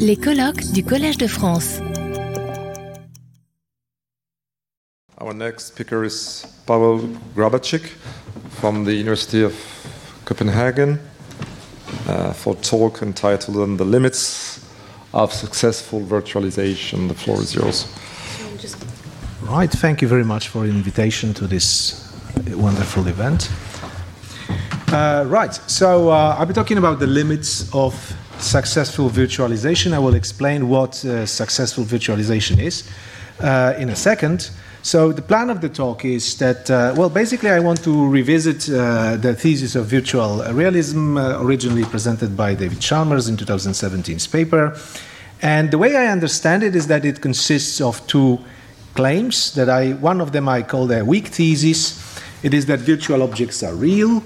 Les colloques du Collège de France. Our next speaker is Pawel Grabarczyk from the University of Copenhagen uh, for a talk entitled On the Limits of Successful Virtualization. The floor is yours. Right, thank you very much for the invitation to this wonderful event. Uh, right, so uh, I'll be talking about the limits of successful virtualization. I will explain what uh, successful virtualization is uh, in a second. So, the plan of the talk is that, uh, well, basically, I want to revisit uh, the thesis of virtual realism, originally presented by David Chalmers in 2017's paper. And the way I understand it is that it consists of two claims that I, one of them I call the weak thesis. It is that virtual objects are real,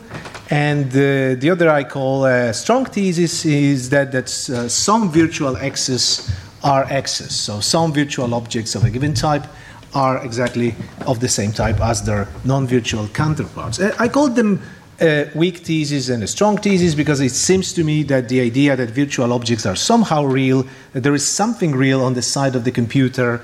and uh, the other I call a strong thesis is that that uh, some virtual x's are x's. So some virtual objects of a given type are exactly of the same type as their non-virtual counterparts. I call them a weak thesis and a strong thesis because it seems to me that the idea that virtual objects are somehow real, that there is something real on the side of the computer,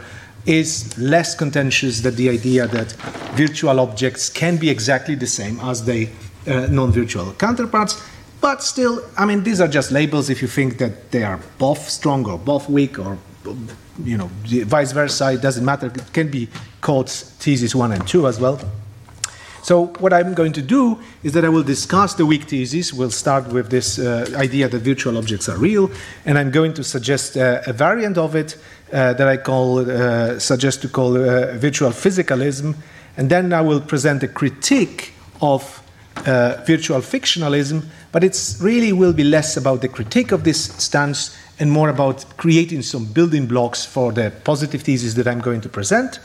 is less contentious than the idea that virtual objects can be exactly the same as their uh, non virtual counterparts. But still, I mean, these are just labels if you think that they are both strong or both weak or, you know, vice versa. It doesn't matter. It can be called thesis one and two as well. So, what I'm going to do is that I will discuss the weak thesis. We'll start with this uh, idea that virtual objects are real, and I'm going to suggest uh, a variant of it uh, that I call, uh, suggest to call uh, virtual physicalism, and then I will present a critique of uh, virtual fictionalism, but it really will be less about the critique of this stance and more about creating some building blocks for the positive thesis that I'm going to present.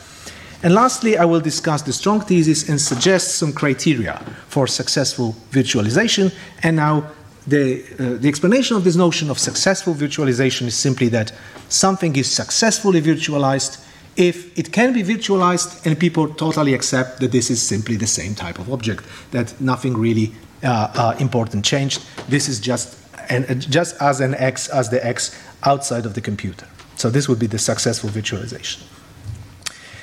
And lastly, I will discuss the strong thesis and suggest some criteria for successful virtualization. And now, the, uh, the explanation of this notion of successful virtualization is simply that something is successfully virtualized if it can be virtualized and people totally accept that this is simply the same type of object, that nothing really uh, uh, important changed. This is just, an, just as an X as the X outside of the computer. So, this would be the successful virtualization.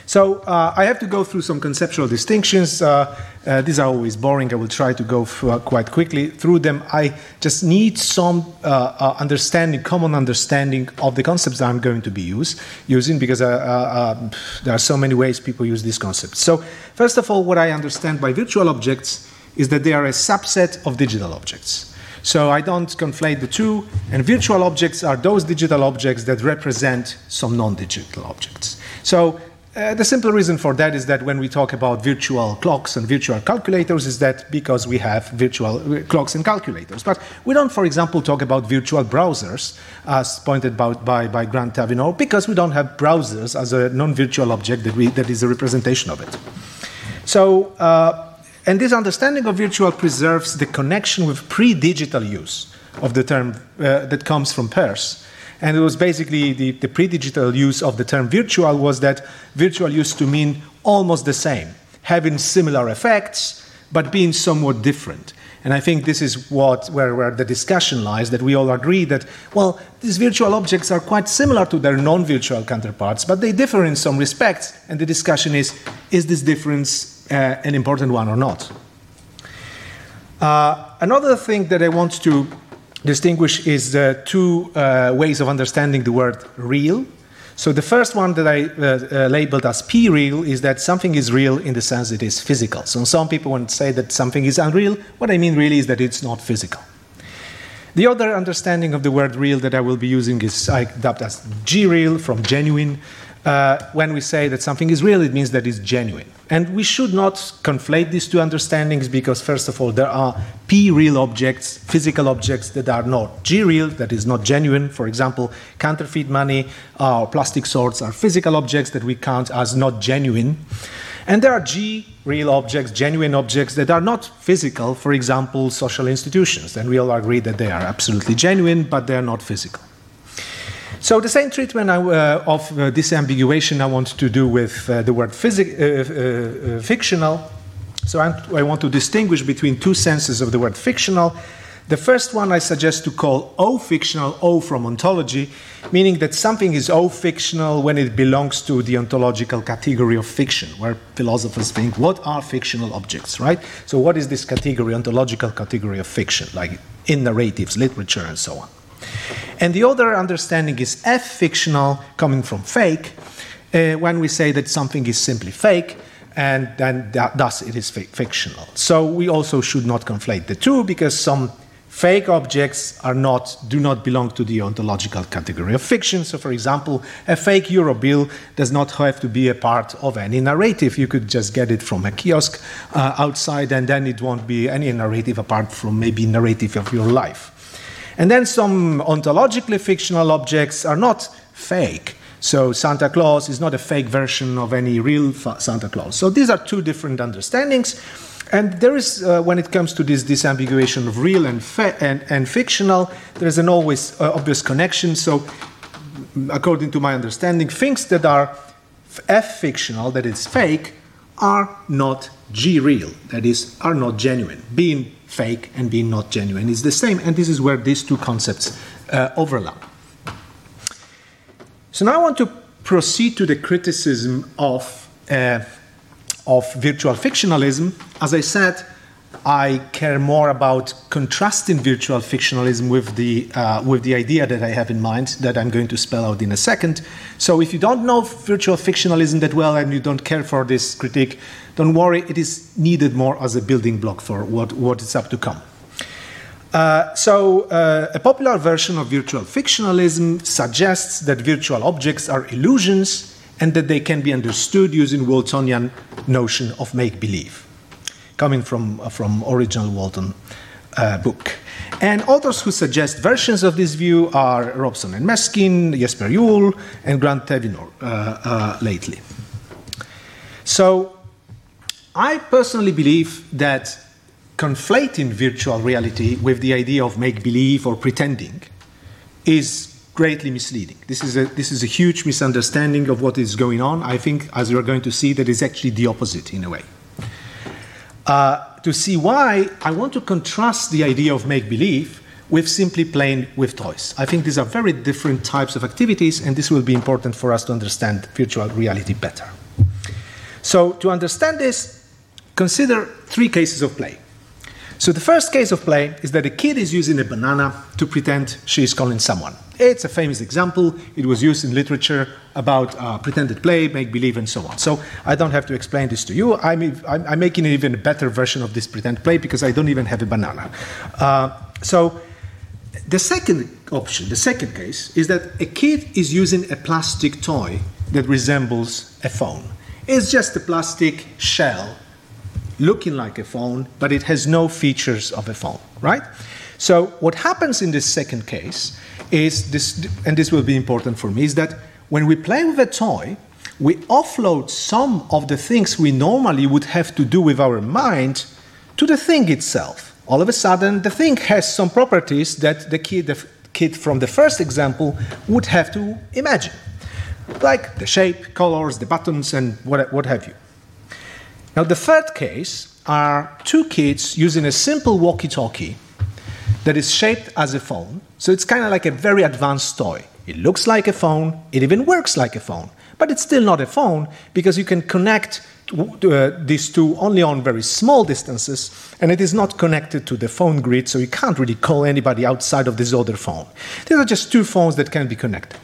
So uh, I have to go through some conceptual distinctions. Uh, uh, these are always boring. I will try to go uh, quite quickly through them. I just need some uh, uh, understanding, common understanding of the concepts that I'm going to be use, using because there are so many ways people use these concepts. So first of all, what I understand by virtual objects is that they are a subset of digital objects. So I don't conflate the two, and virtual objects are those digital objects that represent some non digital objects. So uh, the simple reason for that is that when we talk about virtual clocks and virtual calculators, is that because we have virtual uh, clocks and calculators. But we don't, for example, talk about virtual browsers, as pointed out by, by Grant Tavinor, because we don't have browsers as a non virtual object that, we, that is a representation of it. So, uh, and this understanding of virtual preserves the connection with pre digital use of the term uh, that comes from Peirce. And it was basically the, the pre digital use of the term virtual was that virtual used to mean almost the same, having similar effects, but being somewhat different. And I think this is what, where, where the discussion lies that we all agree that, well, these virtual objects are quite similar to their non virtual counterparts, but they differ in some respects. And the discussion is is this difference uh, an important one or not? Uh, another thing that I want to distinguish is the two uh, ways of understanding the word real. So the first one that I uh, uh, labeled as P real is that something is real in the sense it is physical. So some people want to say that something is unreal. What I mean really is that it's not physical. The other understanding of the word real that I will be using is I dubbed as G real from genuine. Uh, when we say that something is real, it means that it's genuine. And we should not conflate these two understandings because, first of all, there are P real objects, physical objects that are not G real, that is not genuine. For example, counterfeit money or plastic swords are physical objects that we count as not genuine. And there are G real objects, genuine objects that are not physical, for example, social institutions. And we all agree that they are absolutely genuine, but they are not physical. So the same treatment I, uh, of uh, disambiguation I want to do with uh, the word physic- uh, uh, fictional. So I'm, i want to distinguish between two senses of the word fictional. The first one I suggest to call O fictional, O from ontology, meaning that something is O fictional when it belongs to the ontological category of fiction, where philosophers think, what are fictional objects, right? So, what is this category, ontological category of fiction, like in narratives, literature, and so on? And the other understanding is F fictional, coming from fake, uh, when we say that something is simply fake and then that, thus it is fictional. So we also should not conflate the two because some fake objects are not do not belong to the ontological category of fiction. So, for example, a fake euro bill does not have to be a part of any narrative. You could just get it from a kiosk uh, outside, and then it won't be any narrative apart from maybe narrative of your life. And then some ontologically fictional objects are not fake. So Santa Claus is not a fake version of any real Santa Claus. So these are two different understandings. And there is, uh, when it comes to this disambiguation of real and, and, and, fictional, there is an always uh, obvious connection. So, according to my understanding, things that are F fictional, that is fake, are not G real, that is, are not genuine. Being fake and being not genuine is the same, and this is where these two concepts uh, overlap. So now I want to proceed to the criticism of, uh, of virtual fictionalism. As I said, I care more about contrasting virtual fictionalism with the, uh, with the idea that I have in mind that I'm going to spell out in a second. So if you don't know virtual fictionalism that well and you don't care for this critique, don't worry, it is needed more as a building block for what, what is up to come. Uh, so, uh, a popular version of virtual fictionalism suggests that virtual objects are illusions and that they can be understood using Waltonian notion of make believe, coming from, uh, from original Walton uh, book. And authors who suggest versions of this view are Robson and Meskin, Jesper Juul, and Grant Tavinor uh, lately. So, I personally believe that conflating virtual reality with the idea of make believe or pretending is greatly misleading. This is, a, this is a huge misunderstanding of what is going on. I think, as you're going to see, that is actually the opposite in a way. Uh, to see why, I want to contrast the idea of make believe with simply playing with toys. I think these are very different types of activities, and this will be important for us to understand virtual reality better. So, to understand this, consider three cases of play. So the first case of play is that a kid is using a banana to pretend she is calling someone. It's a famous example. It was used in literature about uh, pretended play, make believe, and so on. So I don't have to explain this to you. I'm, I'm, making an even better version of this pretend play because I don't even have a banana. Uh, so the second option, the second case, is that a kid is using a plastic toy that resembles a phone. It's just a plastic shell looking like a phone, but it has no features of a phone, right? So what happens in this second case is this, and this will be important for me, is that when we play with a toy, we offload some of the things we normally would have to do with our mind to the thing itself. All of a sudden, the thing has some properties that the kid, the kid from the first example would have to imagine, like the shape, colors, the buttons, and what, what have you. Now, the third case are two kids using a simple walkie talkie that is shaped as a phone. So it's kind of like a very advanced toy. It looks like a phone, it even works like a phone, but it's still not a phone because you can connect uh, these two only on very small distances, and it is not connected to the phone grid, so you can't really call anybody outside of this other phone. These are just two phones that can be connected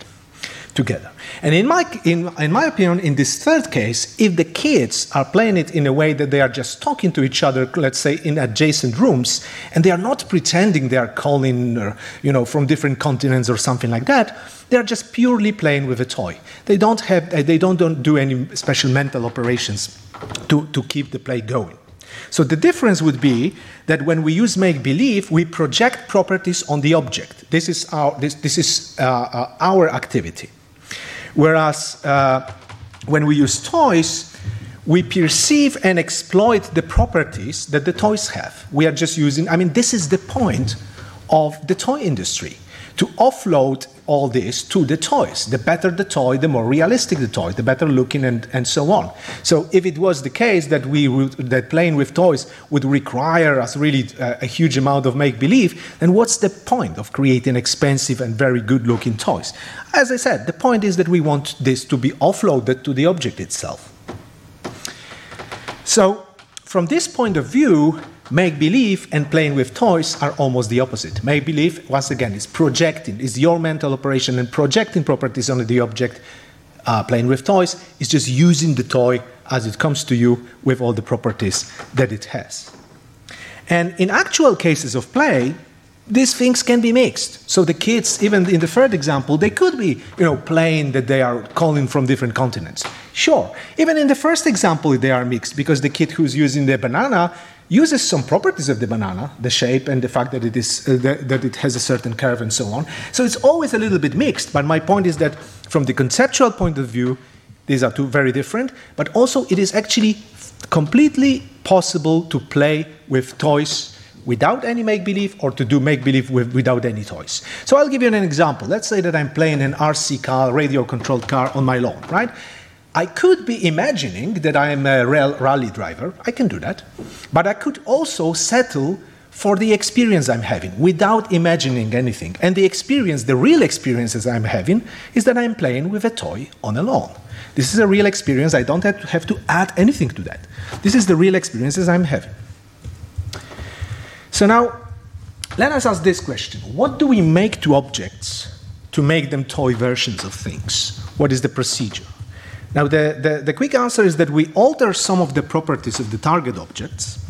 together. And in my, in, in my opinion, in this third case, if the kids are playing it in a way that they are just talking to each other, let's say in adjacent rooms, and they are not pretending they are calling, or, you know, from different continents or something like that, they are just purely playing with a toy. They don't have, they don't, don't do any special mental operations to, to keep the play going. So the difference would be that when we use make believe, we project properties on the object. This is our, this, this is, uh, uh, our activity. Whereas uh, when we use toys, we perceive and exploit the properties that the toys have. We are just using, I mean, this is the point of the toy industry to offload all this to the toys. The better the toy, the more realistic the toy, the better looking, and, and so on. So, if it was the case that we that playing with toys would require us really uh, a huge amount of make believe, then what's the point of creating expensive and very good looking toys? As I said, the point is that we want this to be offloaded to the object itself. So, from this point of view, Make believe and playing with toys are almost the opposite. Make believe, once again, is projecting, is your mental operation and projecting properties on the object. Uh, playing with toys is just using the toy as it comes to you with all the properties that it has. And in actual cases of play, these things can be mixed. So the kids, even in the third example, they could be, you know, playing that they are calling from different continents. Sure. Even in the first example, they are mixed because the kid who's using the banana uses some properties of the banana, the shape and the fact that it, is, uh, that, that it has a certain curve and so on. So it's always a little bit mixed, but my point is that from the conceptual point of view, these are two very different, but also it is actually completely possible to play with toys without any make believe or to do make believe without any toys. So I'll give you an example. Let's say that I'm playing an RC car, radio controlled car on my lawn, right? I could be imagining that I am a rally driver. I can do that. But I could also settle for the experience I'm having without imagining anything. And the experience, the real experiences I'm having, is that I'm playing with a toy on a lawn. This is a real experience. I don't have to, have to add anything to that. This is the real experiences I'm having. So now, let us ask this question What do we make to objects to make them toy versions of things? What is the procedure? Now, the, the, the, quick answer is that we alter some of the properties of the target objects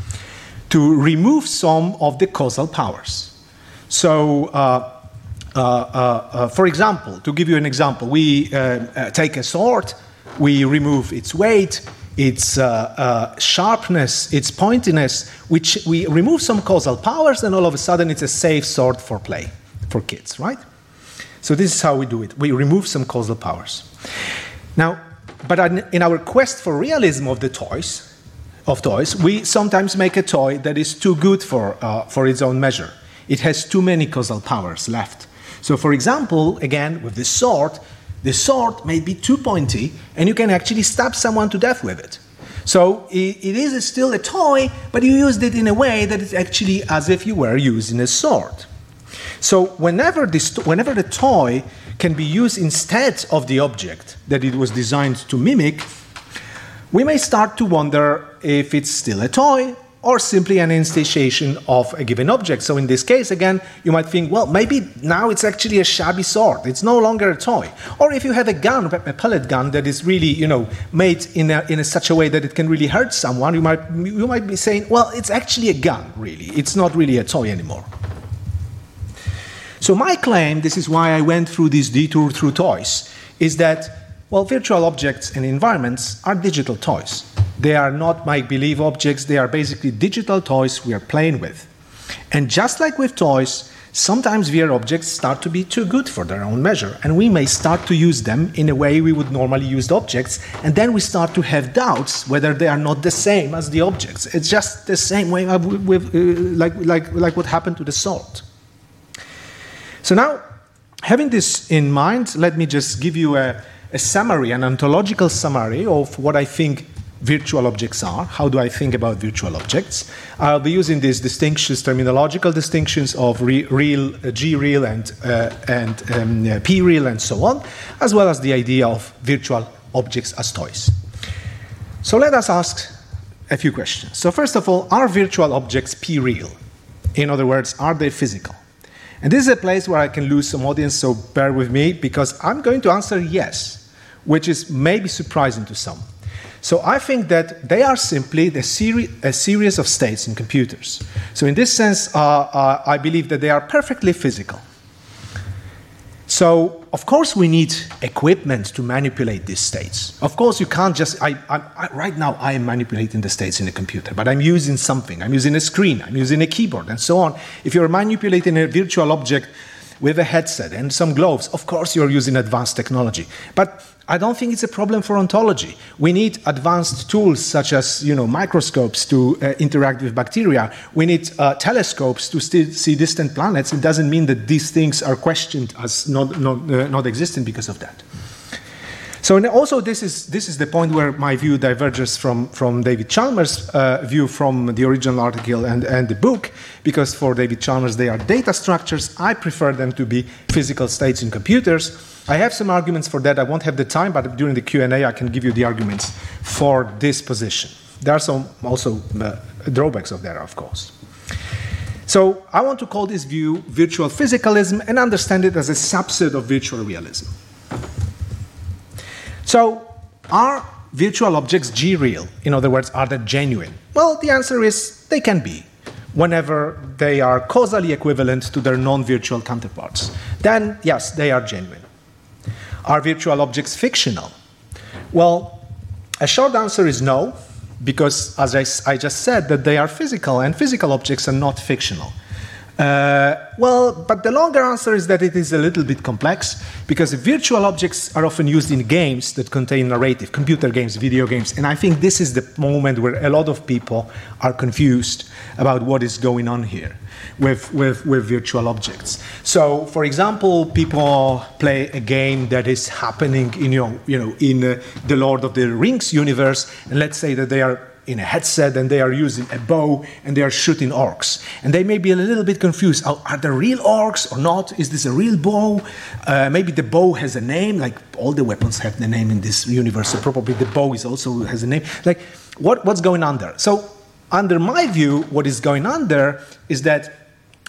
to remove some of the causal powers. So, uh, uh, uh, uh for example, to give you an example, we uh, uh, take a sword, we remove its weight, its sharpness, its pointiness, which we remove some causal powers, and all of a sudden it's a safe sword for play for kids, right? So, this is how we do it. We remove some causal powers. Now, but in our quest for realism of the toys, of toys, we sometimes make a toy that is too good for, uh, for its own measure. It has too many causal powers left. So, for example, again, with the sword, the sword may be too pointy, and you can actually stab someone to death with it. So, it, it is still a toy, but you used it in a way that is actually as if you were using a sword. So, whenever, this, whenever the toy can be used instead of the object that it was designed to mimic, we may start to wonder if it's still a toy or simply an instantiation of a given object. So in this case, again, you might think, well, maybe now it's actually a shabby sword. It's no longer a toy. Or if you have a gun, a pellet gun that is really, you know, made in a, in a such a way that it can really hurt someone, you might, you might be saying, well, it's actually a gun, really. It's not really a toy anymore. So, my claim, this is why I went through this detour through toys, is that, well, virtual objects and environments are digital toys. They are not make believe objects, they are basically digital toys we are playing with. And just like with toys, sometimes VR objects start to be too good for their own measure, and we may start to use them in a way we would normally use objects, and then we start to have doubts whether they are not the same as the objects. It's just the same way with, uh, like, like, like what happened to the sword. So now, having this in mind, let me just give you a, a summary, an ontological summary of what I think virtual objects are. How do I think about virtual objects? I'll be using these distinctions, terminological distinctions of re, real, uh, G real, and, uh, and um, uh, P real, and so on, as well as the idea of virtual objects as toys. So let us ask a few questions. So, first of all, are virtual objects P real? In other words, are they physical? And this is a place where I can lose some audience, so bear with me because I'm going to answer yes, which is maybe surprising to some. So I think that they are simply seri- a series of states in computers. So in this sense, uh, uh, I believe that they are perfectly physical. So, of course, we need equipment to manipulate these states. Of course, you can't just. I, I, I, right now, I am manipulating the states in a computer, but I'm using something. I'm using a screen, I'm using a keyboard, and so on. If you're manipulating a virtual object with a headset and some gloves, of course, you're using advanced technology. But I don't think it's a problem for ontology. We need advanced tools such as you know, microscopes to uh, interact with bacteria. We need uh, telescopes to see distant planets. It doesn't mean that these things are questioned as not, not, uh, not existent because of that. So and also this is, this is the point where my view diverges from, from David Chalmers' uh, view from the original article and, and the book, because for David Chalmers they are data structures. I prefer them to be physical states in computers. I have some arguments for that. I won't have the time, but during the Q&A I can give you the arguments for this position. There are some also uh, drawbacks of that, of course. So I want to call this view virtual physicalism and understand it as a subset of virtual realism. So, are virtual objects G real? In other words, are they genuine? Well, the answer is they can be whenever they are causally equivalent to their non virtual counterparts. Then, yes, they are genuine. Are virtual objects fictional? Well, a short answer is no, because as I, I just said, that they are physical, and physical objects are not fictional. Uh, well, but the longer answer is that it is a little bit complex because virtual objects are often used in games that contain narrative, computer games, video games, and I think this is the moment where a lot of people are confused about what is going on here with, with, with virtual objects. So, for example, people play a game that is happening in, you know, you know, in uh, the Lord of the Rings universe, and let's say that they are in a headset and they are using a bow and they are shooting orcs. And they may be a little bit confused. Are, are there real orcs or not? Is this a real bow? Uh, maybe the bow has a name, like all the weapons have the name in this universe, so probably the bow is also has a name. Like, what, what's going on there? So, under my view, what is going on there is that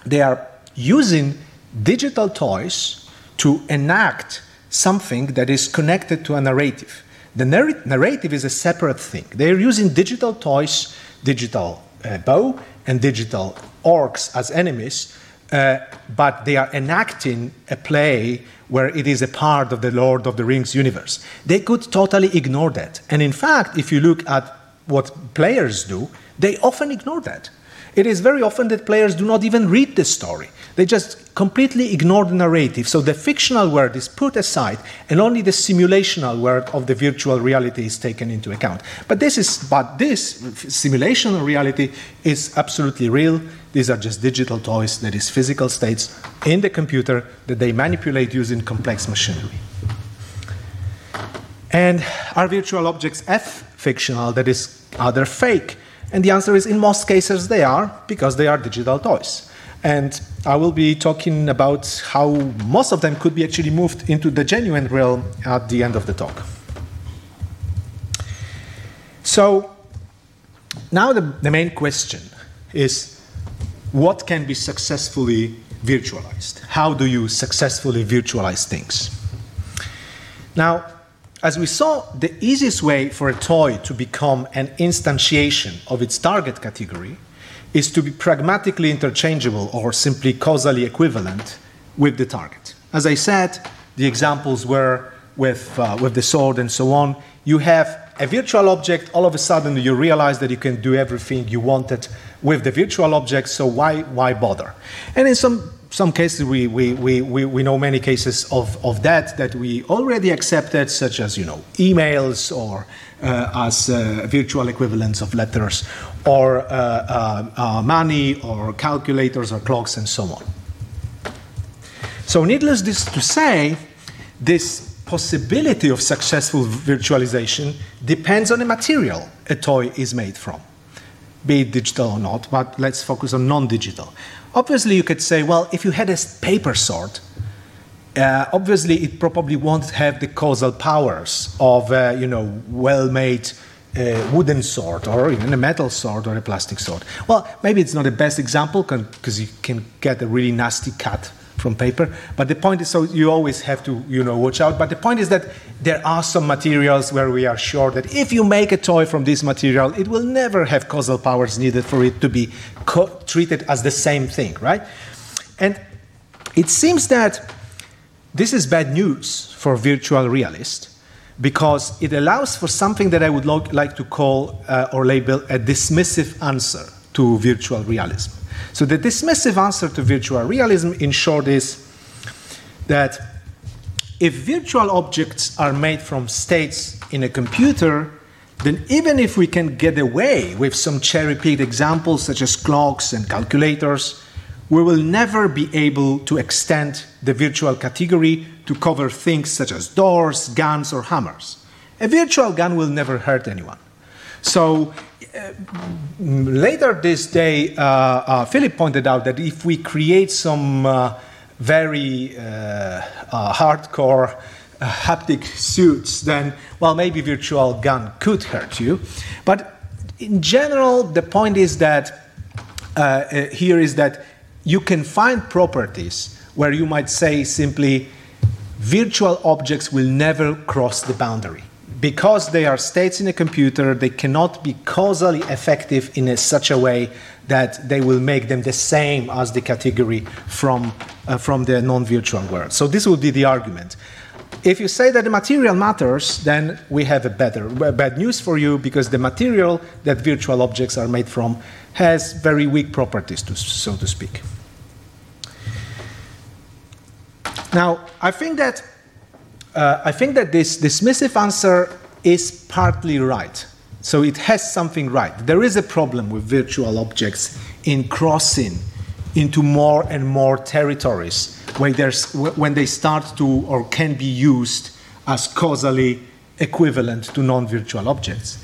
they are using digital toys to enact something that is connected to a narrative. The narrative is a separate thing. They're using digital toys, digital uh, bow, and digital orcs as enemies, uh, but they are enacting a play where it is a part of the Lord of the Rings universe. They could totally ignore that. And in fact, if you look at what players do, they often ignore that. It is very often that players do not even read the story. They just completely ignore the narrative. So the fictional world is put aside, and only the simulational world of the virtual reality is taken into account. But this is, but this simulational reality is absolutely real. These are just digital toys, that is, physical states in the computer that they manipulate using complex machinery. And are virtual objects F fictional? That is, are they fake? And the answer is in most cases they are, because they are digital toys. And I will be talking about how most of them could be actually moved into the genuine realm at the end of the talk. So, now the, the main question is what can be successfully virtualized? How do you successfully virtualize things? Now, as we saw, the easiest way for a toy to become an instantiation of its target category is to be pragmatically interchangeable or simply causally equivalent with the target. As I said, the examples were with, uh, with the sword and so on. You have a virtual object, all of a sudden you realize that you can do everything you wanted with the virtual object, so why, why bother? And in some some cases we, we, we, we, know many cases of, of that that we already accepted, such as you know emails or uh, as uh, virtual equivalents of letters, or uh, uh, uh, money, or calculators, or clocks, and so on. So, needless to say, this possibility of successful virtualization depends on the material a toy is made from, be it digital or not. But let's focus on non-digital. Obviously, you could say, well, if you had a paper sword, uh, obviously it probably won't have the causal powers of a uh, you know well-made uh, wooden sword or even a metal sword or a plastic sword. Well, maybe it's not the best example because you can get a really nasty cut from paper. But the point is, so you always have to, you know, watch out. But the point is that there are some materials where we are sure that if you make a toy from this material, it will never have causal powers needed for it to be treated as the same thing, right? And it seems that this is bad news for virtual realists because it allows for something that I would like to call uh, or label a dismissive answer to virtual realism. So the dismissive answer to virtual realism, in short, is that if virtual objects are made from states in a computer, then even if we can get away with some cherry picked examples such as clocks and calculators, we will never be able to extend the virtual category to cover things such as doors, guns, or hammers. A virtual gun will never hurt anyone. So later this day, uh, uh, Philip pointed out that if we create some uh, very uh, uh, hardcore haptic suits, then, well, maybe virtual gun could hurt you. But in general, the point is that here is that you can find properties where you might say simply virtual objects will never cross the boundary because they are states in a computer, they cannot be causally effective in a, such a way that they will make them the same as the category from, uh, from the non virtual world. So, this would be the argument. If you say that the material matters, then we have a better bad news for you because the material that virtual objects are made from has very weak properties, to, so to speak. Now, I think that uh, I think that this dismissive answer is partly right. So it has something right. There is a problem with virtual objects in crossing into more and more territories when they start to or can be used as causally equivalent to non virtual objects.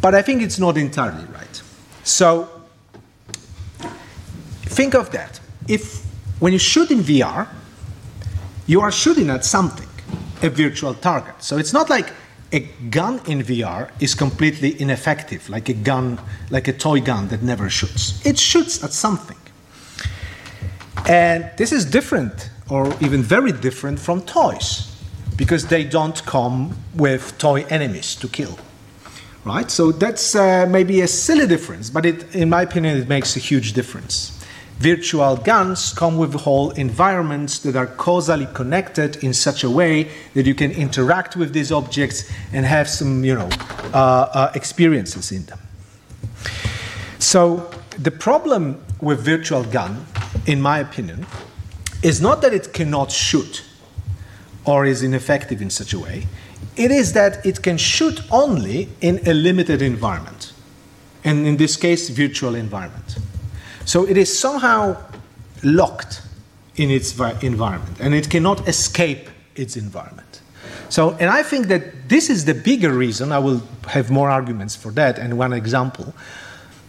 But I think it's not entirely right. So think of that. If when you shoot in VR, you are shooting at something a virtual target. So it's not like a gun in VR is completely ineffective, like a gun, like a toy gun that never shoots. It shoots at something. And this is different, or even very different, from toys, because they don't come with toy enemies to kill. Right? So that's uh, maybe a silly difference, but it, in my opinion, it makes a huge difference. Virtual guns come with whole environments that are causally connected in such a way that you can interact with these objects and have some, you know, uh, uh, experiences in them. So the problem with virtual gun, in my opinion, is not that it cannot shoot or is ineffective in such a way. It is that it can shoot only in a limited environment, and in this case, virtual environment. So it is somehow locked in its environment and it cannot escape its environment. So, and I think that this is the bigger reason, I will have more arguments for that and one example.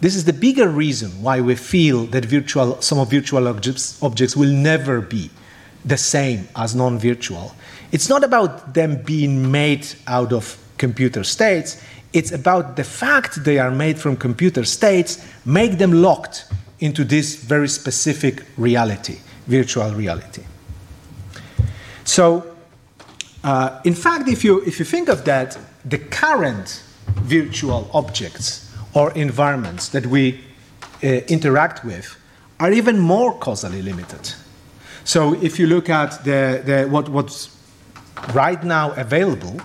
This is the bigger reason why we feel that virtual, some of virtual objects, objects will never be the same as non virtual. It's not about them being made out of computer states, it's about the fact they are made from computer states, make them locked into this very specific reality, virtual reality. So, uh, in fact, if you, if you think of that, the current virtual objects or environments that we uh, interact with are even more causally limited. So, if you look at the, the, what, what's right now available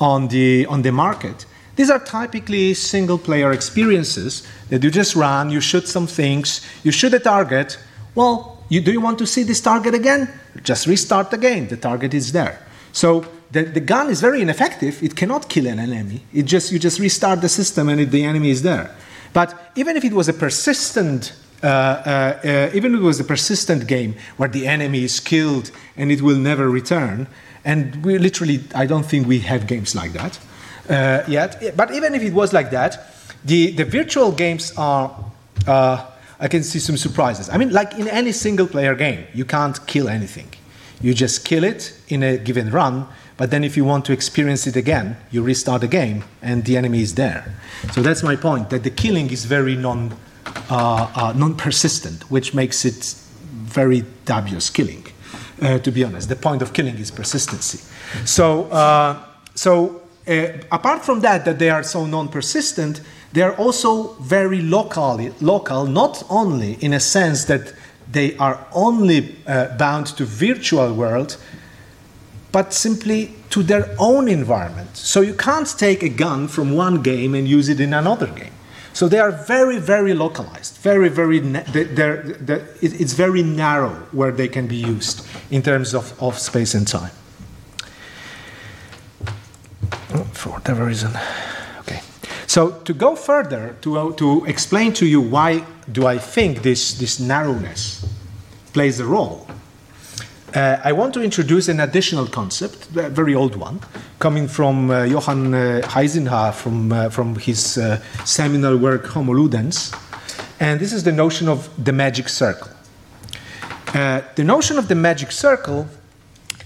on the, on the market, these are typically single player experiences that you just run, you shoot some things, you shoot a target. Well, you, do you want to see this target again? Just restart the game, the target is there. So the, the gun is very ineffective, it cannot kill an enemy. It just, you just restart the system and it, the enemy is there. But even if it was a persistent uh, uh, uh, even if it was a persistent game where the enemy is killed and it will never return, and we literally, I don't think we have games like that uh, yet. But even if it was like that, the, the virtual games are, uh, I can see some surprises. I mean, like in any single player game, you can't kill anything. You just kill it in a given run, but then if you want to experience it again, you restart the game and the enemy is there. So that's my point, that the killing is very non, uh, uh, non-persistent, which makes it very dubious killing, uh, to be honest. The point of killing is persistency. So, uh, so uh, apart from that, that they are so non-persistent, they are also very locally, local, not only in a sense that they are only uh, bound to virtual world, but simply to their own environment. So you can't take a gun from one game and use it in another game. So they are very, very localized. Very, very. They're, they're, it's very narrow where they can be used in terms of, of space and time. Whatever reason. Okay. So to go further, to, uh, to explain to you why do I think this, this narrowness plays a role, uh, I want to introduce an additional concept, a very old one, coming from uh, Johann uh, Huizinga from, uh, from his uh, seminal work Homo Ludens. And this is the notion of the magic circle. Uh, the notion of the magic circle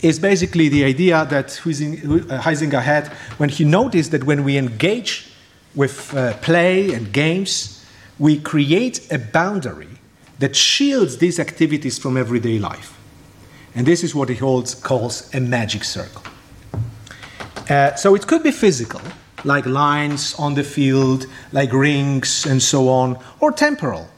is basically the idea that Huizinga had when he noticed that when we engage with play and games, we create a boundary that shields these activities from everyday life. And this is what he holds, calls a magic circle. Uh, so it could be physical, like lines on the field, like rings, and so on, or temporal.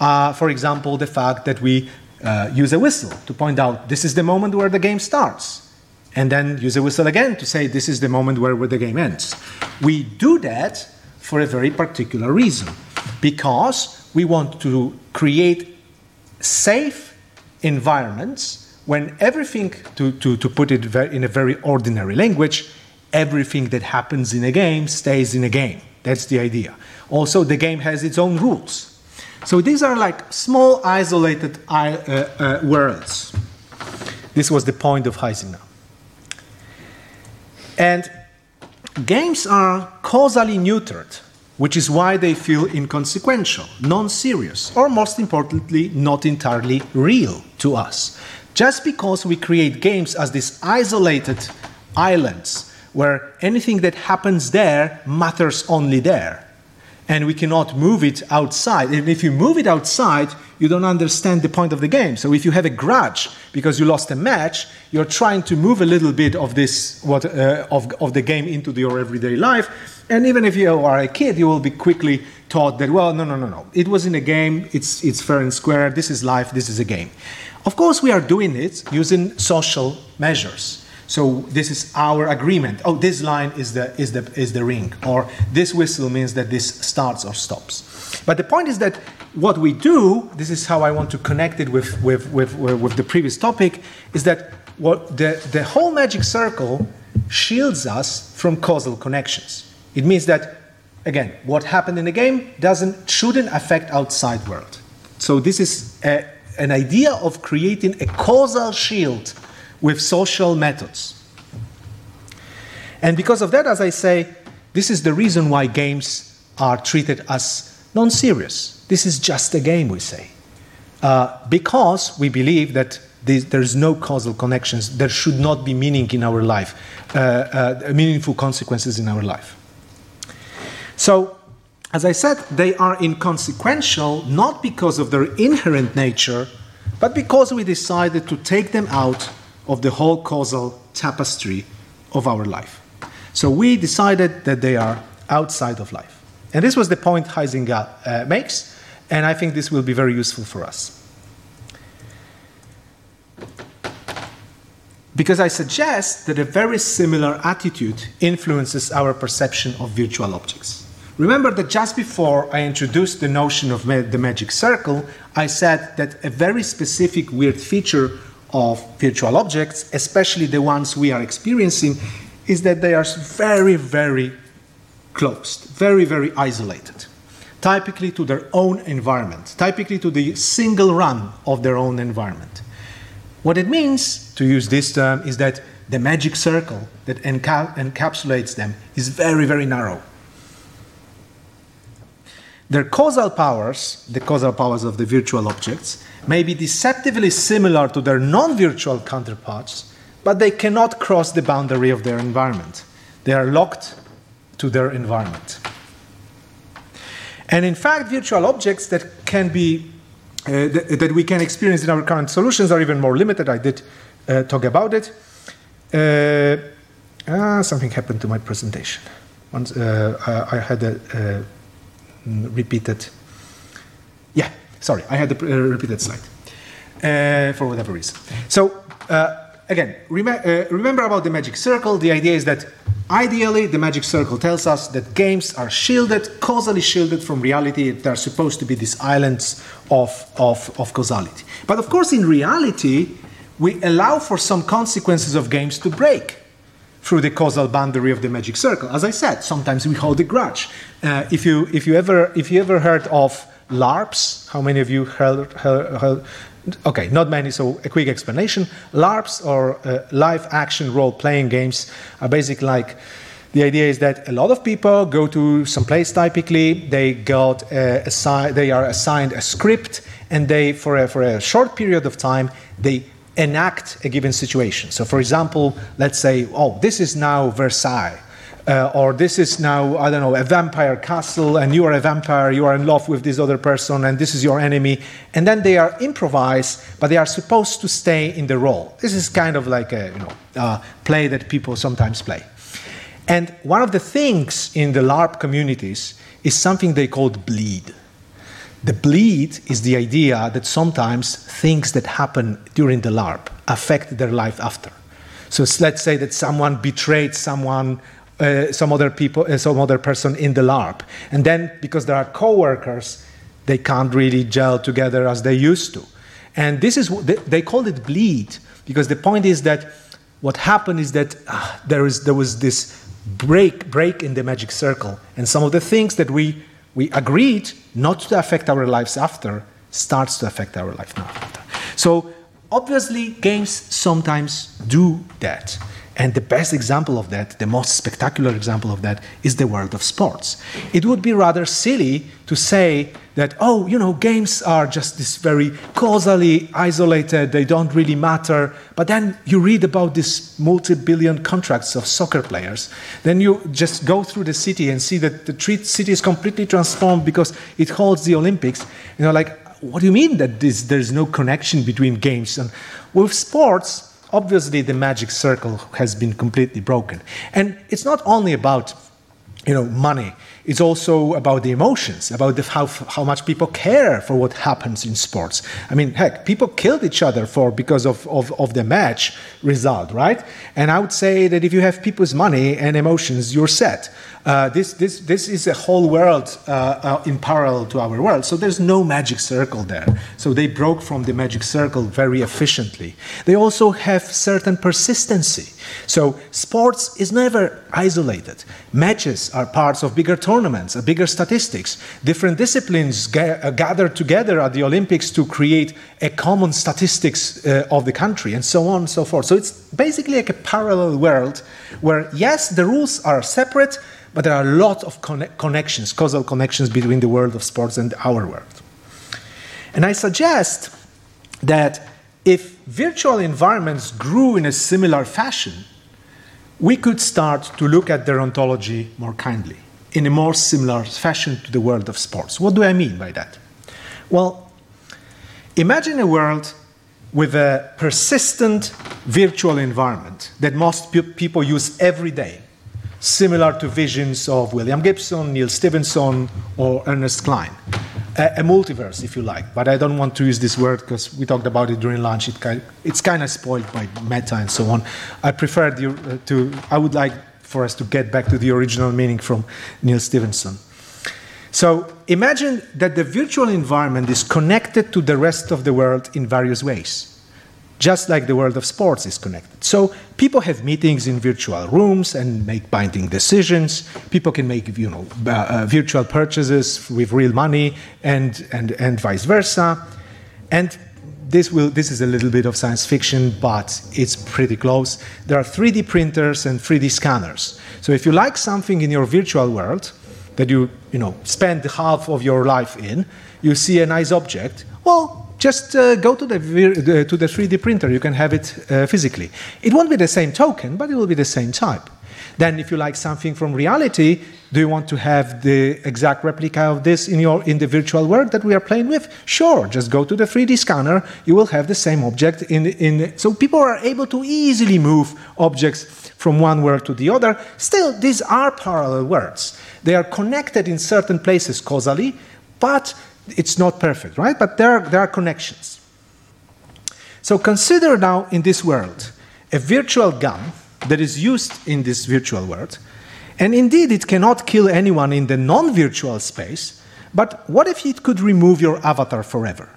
Uh, for example, the fact that we uh, use a whistle to point out this is the moment where the game starts, and then use a whistle again to say this is the moment where, where the game ends. We do that for a very particular reason because we want to create safe environments when everything, to, to, to put it in a very ordinary language, everything that happens in a game stays in a game. That's the idea. Also, the game has its own rules. So these are like small, isolated uh, uh, worlds. This was the point of Huizinga. And games are causally neutered, which is why they feel inconsequential, non serious, or most importantly, not entirely real to us. Just because we create games as these isolated islands where anything that happens there matters only there. And we cannot move it outside. And if you move it outside, you don't understand the point of the game. So if you have a grudge because you lost a match, you're trying to move a little bit of this what, uh, of, of the game into your everyday life. And even if you are a kid, you will be quickly taught that, well, no, no, no, no. It was in a game, it's, it's fair and square, this is life, this is a game. Of course, we are doing it using social measures. So this is our agreement. Oh, this line is the, is, the, is the ring, or this whistle means that this starts or stops. But the point is that what we do, this is how I want to connect it with, with, with, with the previous topic, is that what the, the whole magic circle shields us from causal connections. It means that, again, what happened in the game doesn't, shouldn't affect outside world. So this is a, an idea of creating a causal shield with social methods. And because of that, as I say, this is the reason why games are treated as non serious. This is just a game, we say. Uh, because we believe that there is no causal connections, there should not be meaning in our life, uh, uh, meaningful consequences in our life. So, as I said, they are inconsequential not because of their inherent nature, but because we decided to take them out of the whole causal tapestry of our life. So we decided that they are outside of life. And this was the point Huizinga uh, makes, and I think this will be very useful for us. Because I suggest that a very similar attitude influences our perception of virtual objects. Remember that just before I introduced the notion of ma- the magic circle, I said that a very specific weird feature of virtual objects, especially the ones we are experiencing, is that they are very, very closed, very, very isolated, typically to their own environment, typically to the single run of their own environment. What it means, to use this term, is that the magic circle that enca- encapsulates them is very, very narrow. Their causal powers, the causal powers of the virtual objects, may be deceptively similar to their non virtual counterparts, but they cannot cross the boundary of their environment. They are locked to their environment. And in fact, virtual objects that can be uh, th- that we can experience in our current solutions are even more limited. I did uh, talk about it. Uh, ah, something happened to my presentation. Once, uh, I had a repeated. Yeah, sorry, I had the uh, repeated slide uh, for whatever reason. So uh, again, rem- remember about the magic circle. The idea is that ideally, the magic circle tells us that games are shielded, causally shielded from reality. They're supposed to be these islands of, of, of causality. But of course, in reality, we allow for some consequences of games to break. Through the causal boundary of the magic circle. As I said, sometimes we hold a grudge. Uh, if, you, if, you ever, if you ever heard of LARPs, how many of you heard, heard, heard okay, not many, so a quick explanation. LARPs or uh, live action role playing games are basically like the idea is that a lot of people go to some place typically, they got uh, assi- they are assigned a script, and they for a, for a short period of time they enact a given situation. So, for example, let's say, oh, this is now Versailles. Uh, or this is now, I don't know, a vampire castle, and you are a vampire, you are in love with this other person, and this is your enemy. And then they are improvised, but they are supposed to stay in the role. This is kind of like a you know, uh, play that people sometimes play. And one of the things in the LARP communities is something they called bleed. The bleed is the idea that sometimes things that happen during the LARP affect their life after. So let's say that someone betrayed someone, uh, some other people, uh, some other person in the LARP, and then because there are coworkers, they can't really gel together as they used to. And this is they, they called it bleed because the point is that what happened is that uh, there is there was this break break in the magic circle, and some of the things that we we agreed not to affect our lives after starts to affect our life now. So obviously games sometimes do that. And the best example of that, the most spectacular example of that, is the world of sports. It would be rather silly to say that, oh, you know, games are just this very causally isolated, they don't really matter. But then you read about these multi billion contracts of soccer players. Then you just go through the city and see that the city is completely transformed because it holds the Olympics. You know, like, what do you mean that this, there's no connection between games? And with sports, obviously the magic circle has been completely broken. And it's not only about you know, money. It's also about the emotions, about the, how, how much people care for what happens in sports. I mean, heck, people killed each other for because of, of, of the match result, right? And I would say that if you have people's money and emotions, you're set. Uh, this, this, this is a whole world uh, uh, in parallel to our world. So there's no magic circle there. So they broke from the magic circle very efficiently. They also have certain persistency. So sports is never isolated. Matches are parts of bigger tournaments, uh, bigger statistics. Different disciplines ga- gather together at the Olympics to create a common statistics uh, of the country, and so on and so forth. So it's basically like a parallel world where, yes, the rules are separate but there are a lot of conne- connections, causal connections between the world of sports and our world. And I suggest that if virtual environments grew in a similar fashion, we could start to look at their ontology more kindly, in a more similar fashion to the world of sports. What do I mean by that? Well, imagine a world with a persistent virtual environment that most pe- people use every day similar to visions of William Gibson, Neal Stephenson, or Ernest Cline. A, a metaverse, if you like, but I don't want to use this word because we talked about it during lunch. It kind, it's kind of spoiled by meta and so on. I prefer the, uh, to, I would like for us to get back to the original meaning from Neal Stephenson. So imagine that the virtual environment is connected to the rest of the world in various ways just like the world of sports is connected. So people have meetings in virtual rooms and make binding decisions. People can make you know uh, virtual purchases with real money and, and, and vice versa. And this will this is a little bit of science fiction, but it's pretty close. There are 3D printers and 3D scanners. So if you like something in your virtual world that you you know spend half of your life in, you see a nice object. Well, just uh, go to the, to the 3D printer. You can have it uh, physically. It won't be the same token, but it will be the same type. Then, if you like something from reality, do you want to have the exact replica of this in, your, in the virtual world that we are playing with? Sure, just go to the 3D scanner, you will have the same object. In, in, so people are able to easily move objects from one world to the other. Still, these are parallel worlds. They are connected in certain places causally, but it's not perfect, right? But there are, there are connections. So consider now in this world a virtual gun that is used in this virtual world, and indeed it cannot kill anyone in the non virtual space, but what if it could remove your avatar forever?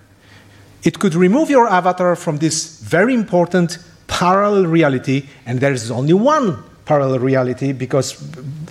It could remove your avatar from this very important parallel reality, and there is only one parallel reality because,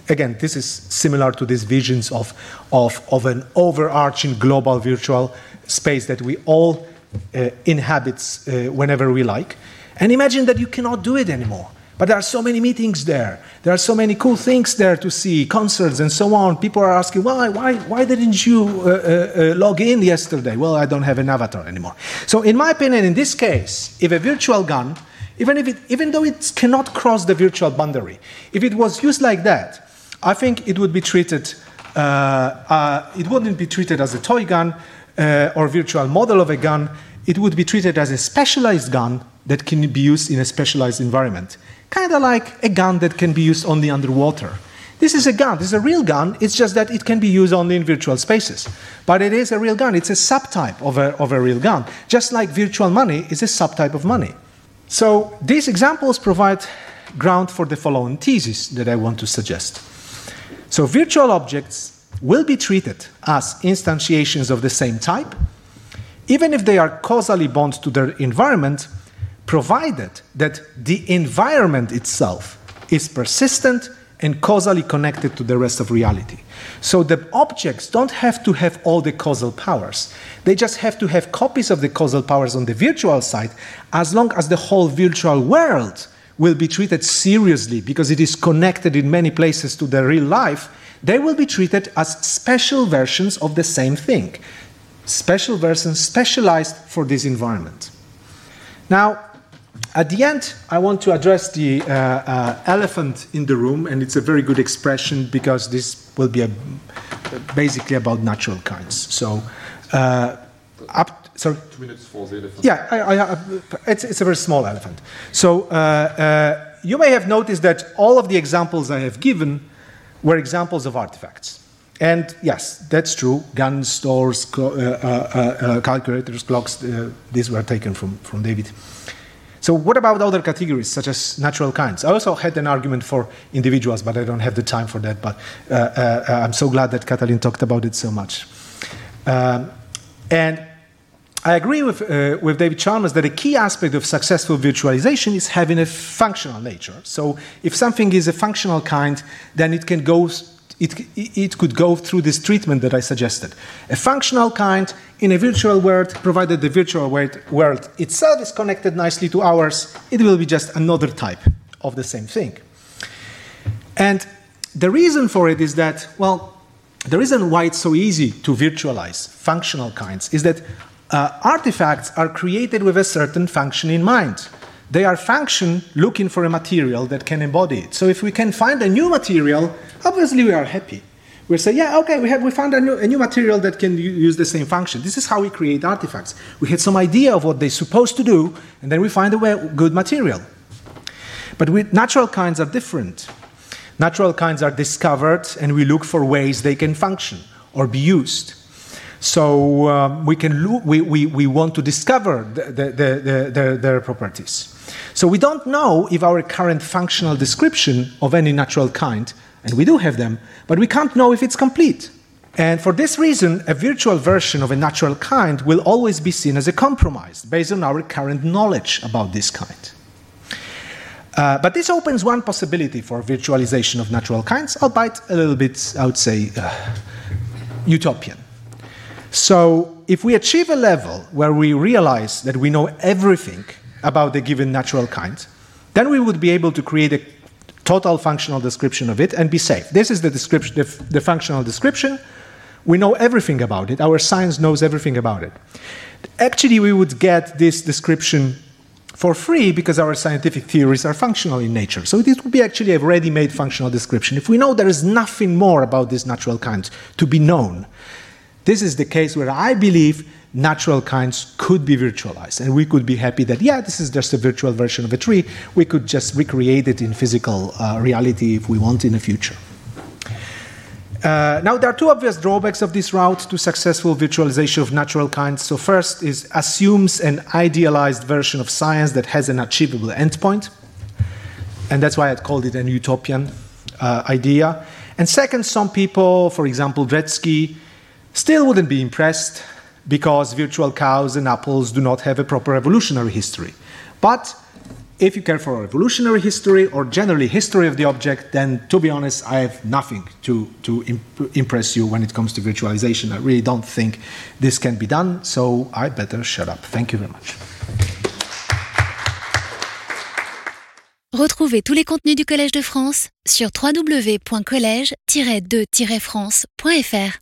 again, this is similar to these visions of, of, of an overarching global virtual space that we all uh, inhabit uh, whenever we like. And imagine that you cannot do it anymore. But there are so many meetings there. There are so many cool things there to see, concerts and so on. People are asking, why, why, why didn't you uh, uh, uh, log in yesterday? Well, I don't have an avatar anymore. So, in my opinion, in this case, if a virtual gun, even, if it, even though it cannot cross the virtual boundary, if it was used like that, I think it would be treated, uh, uh, it wouldn't be treated as a toy gun uh, or virtual model of a gun. It would be treated as a specialized gun that can be used in a specialized environment kind of like a gun that can be used only underwater. This is a gun, this is a real gun, it's just that it can be used only in virtual spaces. But it is a real gun, it's a subtype of a, of a real gun, just like virtual money is a subtype of money. So these examples provide ground for the following thesis that I want to suggest. So virtual objects will be treated as instantiations of the same type, even if they are causally bound to their environment provided that the environment itself is persistent and causally connected to the rest of reality. So the objects don't have to have all the causal powers. They just have to have copies of the causal powers on the virtual side as long as the whole virtual world will be treated seriously because it is connected in many places to the real life. They will be treated as special versions of the same thing, special versions specialized for this environment. Now, at the end, I want to address the uh, uh, elephant in the room, and it's a very good expression because this will be a, basically about natural kinds. So, uh, up. Sorry. Two minutes for the elephant. Yeah, I, I, it's, it's, a very small elephant. So uh, uh, you may have noticed that all of the examples I have given were examples of artifacts. And yes, that's true. Guns, stores, uh, calculators, clocks, these were taken from, from David. So, what about other categories such as natural kinds? I also had an argument for individuals, but I don't have the time for that. But uh, uh, I'm so glad that Katalin talked about it so much. Um, and I agree with, uh, with David Chalmers that a key aspect of successful virtualization is having a functional nature. So, if something is a functional kind, then it can go it, it could go through this treatment that I suggested. A functional kind in a virtual world, provided the virtual world itself is connected nicely to ours, it will be just another type of the same thing. And the reason for it is that, well, the reason why it's so easy to virtualize functional kinds is that uh, artifacts are created with a certain function in mind. They are function looking for a material that can embody it. So if we can find a new material, obviously we are happy. We say, yeah, okay, we, have, we found a new, a new material that can use the same function. This is how we create artifacts. We had some idea of what they're supposed to do, and then we find a way, good material. But with natural kinds are different. Natural kinds are discovered, and we look for ways they can function or be used. So um, we, can we, we, we want to discover the, the, the, their properties. So we don't know if our current functional description of any natural kind, and we do have them, but we can't know if it's complete. And for this reason, a virtual version of a natural kind will always be seen as a compromise based on our current knowledge about this kind. Uh, but this opens one possibility for virtualization of natural kinds, albeit a little bit, I would say, uh, utopian. So, if we achieve a level where we realize that we know everything about the given natural kind, then we would be able to create a total functional description of it and be safe. This is the, description, the, the functional description. We know everything about it. Our science knows everything about it. Actually, we would get this description for free because our scientific theories are functional in nature. So it would be actually a ready made functional description. If we know there is nothing more about this natural kind to be known, this is the case where I believe natural kinds could be virtualized. And we could be happy that, yeah, this is just a virtual version of a tree. We could just recreate it in physical uh, reality if we want in the future. Uh, now, there are two obvious drawbacks of this route to successful virtualization of natural kinds. So, first is assumes an idealized version of science that has an achievable endpoint, and that's why I called it an utopian uh, idea. And second, some people, for example, Dretske, still wouldn't be impressed because virtual cows and apples do not have a proper evolutionary history. But If you care for evolutionary history or generally history of the object, then to be honest, I have nothing to, to imp- impress you when it comes to virtualization. I really don't think this can be done, so I better shut up. Thank you very much. Retrouvez tous les contenus du Collège de France sur www.college-de-france.fr.